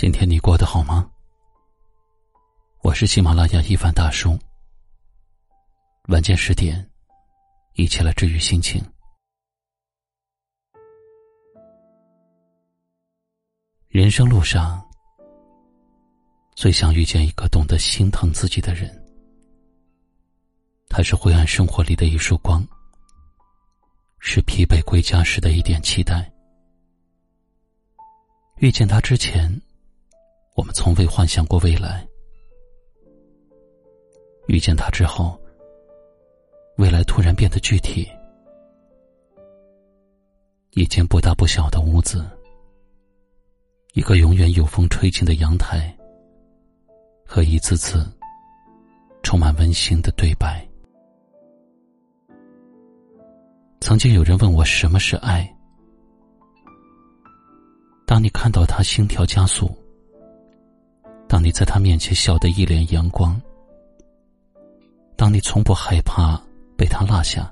今天你过得好吗？我是喜马拉雅一凡大叔。晚间十点，一起来治愈心情。人生路上，最想遇见一个懂得心疼自己的人。他是灰暗生活里的一束光，是疲惫归家时的一点期待。遇见他之前。我们从未幻想过未来，遇见他之后，未来突然变得具体。一间不大不小的屋子，一个永远有风吹进的阳台，和一次次充满温馨的对白。曾经有人问我什么是爱，当你看到他心跳加速。当你在他面前笑得一脸阳光，当你从不害怕被他落下，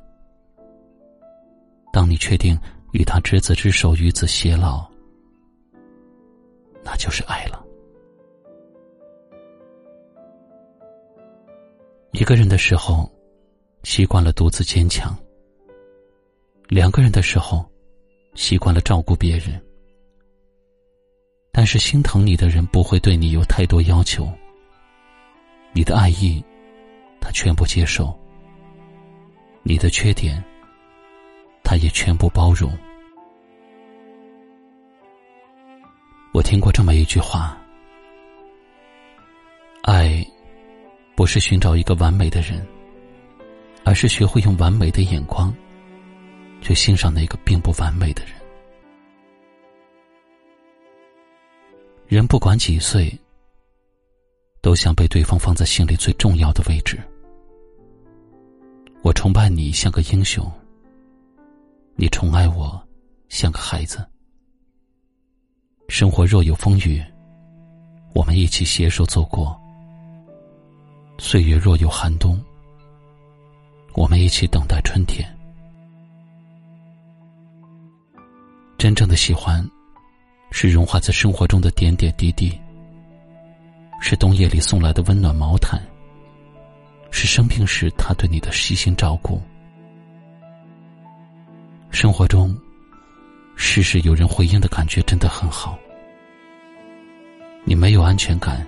当你确定与他执子之手与子偕老，那就是爱了。一个人的时候，习惯了独自坚强；两个人的时候，习惯了照顾别人。但是心疼你的人不会对你有太多要求，你的爱意，他全部接受；你的缺点，他也全部包容。我听过这么一句话：爱，不是寻找一个完美的人，而是学会用完美的眼光，去欣赏那个并不完美的人。人不管几岁，都想被对方放在心里最重要的位置。我崇拜你像个英雄，你宠爱我像个孩子。生活若有风雨，我们一起携手走过；岁月若有寒冬，我们一起等待春天。真正的喜欢。是融化在生活中的点点滴滴，是冬夜里送来的温暖毛毯，是生病时他对你的悉心照顾。生活中，事事有人回应的感觉真的很好。你没有安全感，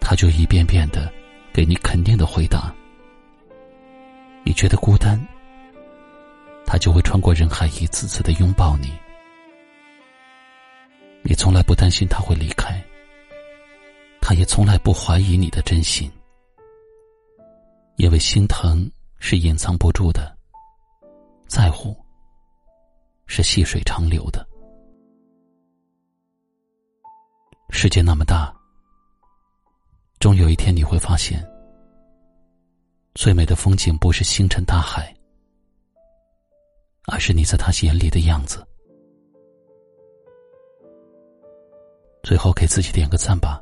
他就一遍遍的给你肯定的回答。你觉得孤单，他就会穿过人海一次次的拥抱你。你从来不担心他会离开，他也从来不怀疑你的真心，因为心疼是隐藏不住的，在乎是细水长流的。世界那么大，终有一天你会发现，最美的风景不是星辰大海，而是你在他眼里的样子。最后给自己点个赞吧，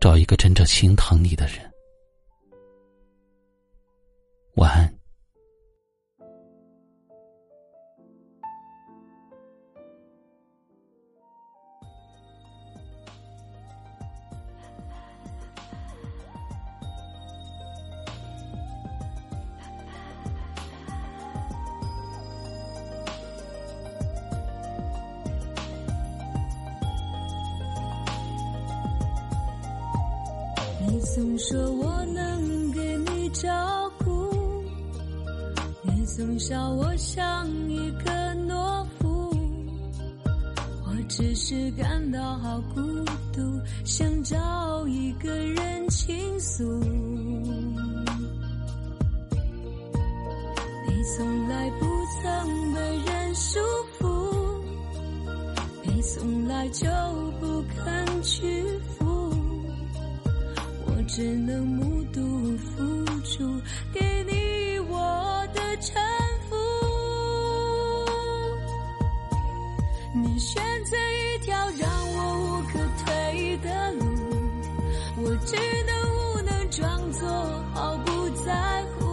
找一个真正心疼你的人。晚安。总说我能给你照顾，你总笑我像一个懦夫，我只是感到好孤独，想找一个人倾诉。你从来不曾被人束缚，你从来就不肯屈。只能目睹付出，给你我的臣服。你选择一条让我无可退的路，我只能无能装作毫不在乎。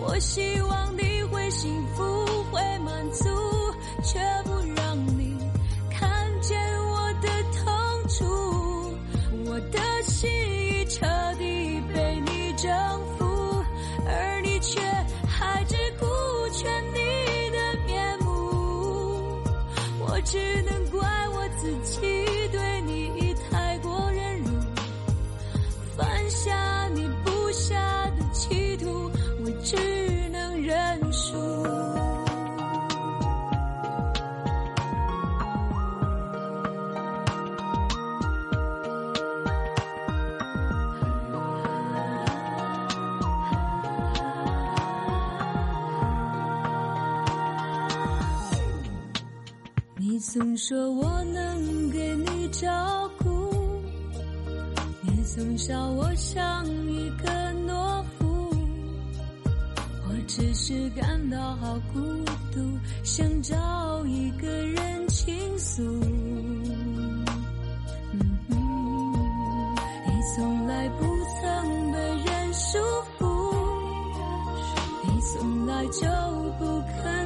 我希望你会幸福，会满足，我只能怪我自己对你太过忍辱，犯下你你总说我能给你照顾，你总笑我像一个懦夫，我只是感到好孤独，想找一个人倾诉。你从来不曾被人束缚，你从来就不肯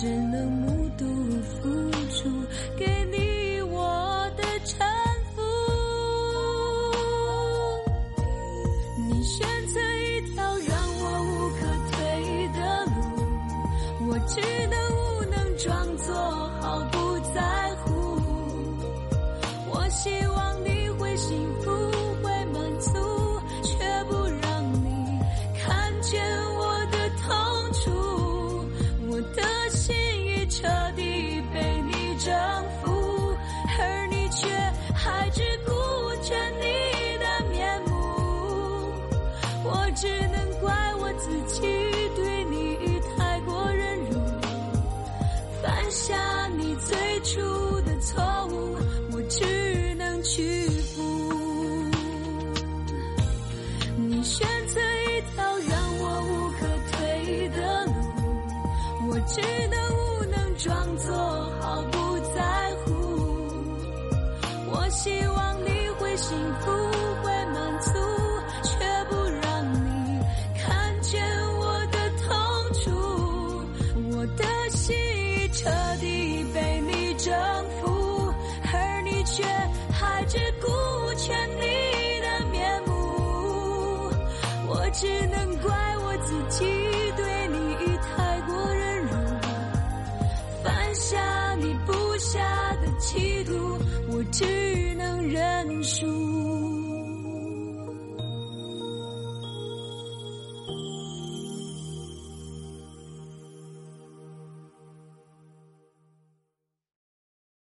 只能目睹付出，给你我的臣服。你选择一条让我无可退的路，我只能无能装作毫不在乎。我希望只能怪我自己对你太过忍辱，犯下你最初的错误，我只能屈服。你选择一条让我无可退的路。我只能无能装作毫不在乎。我希望只能怪我自己对你太过忍辱，犯下你不下的企图，我只能认输。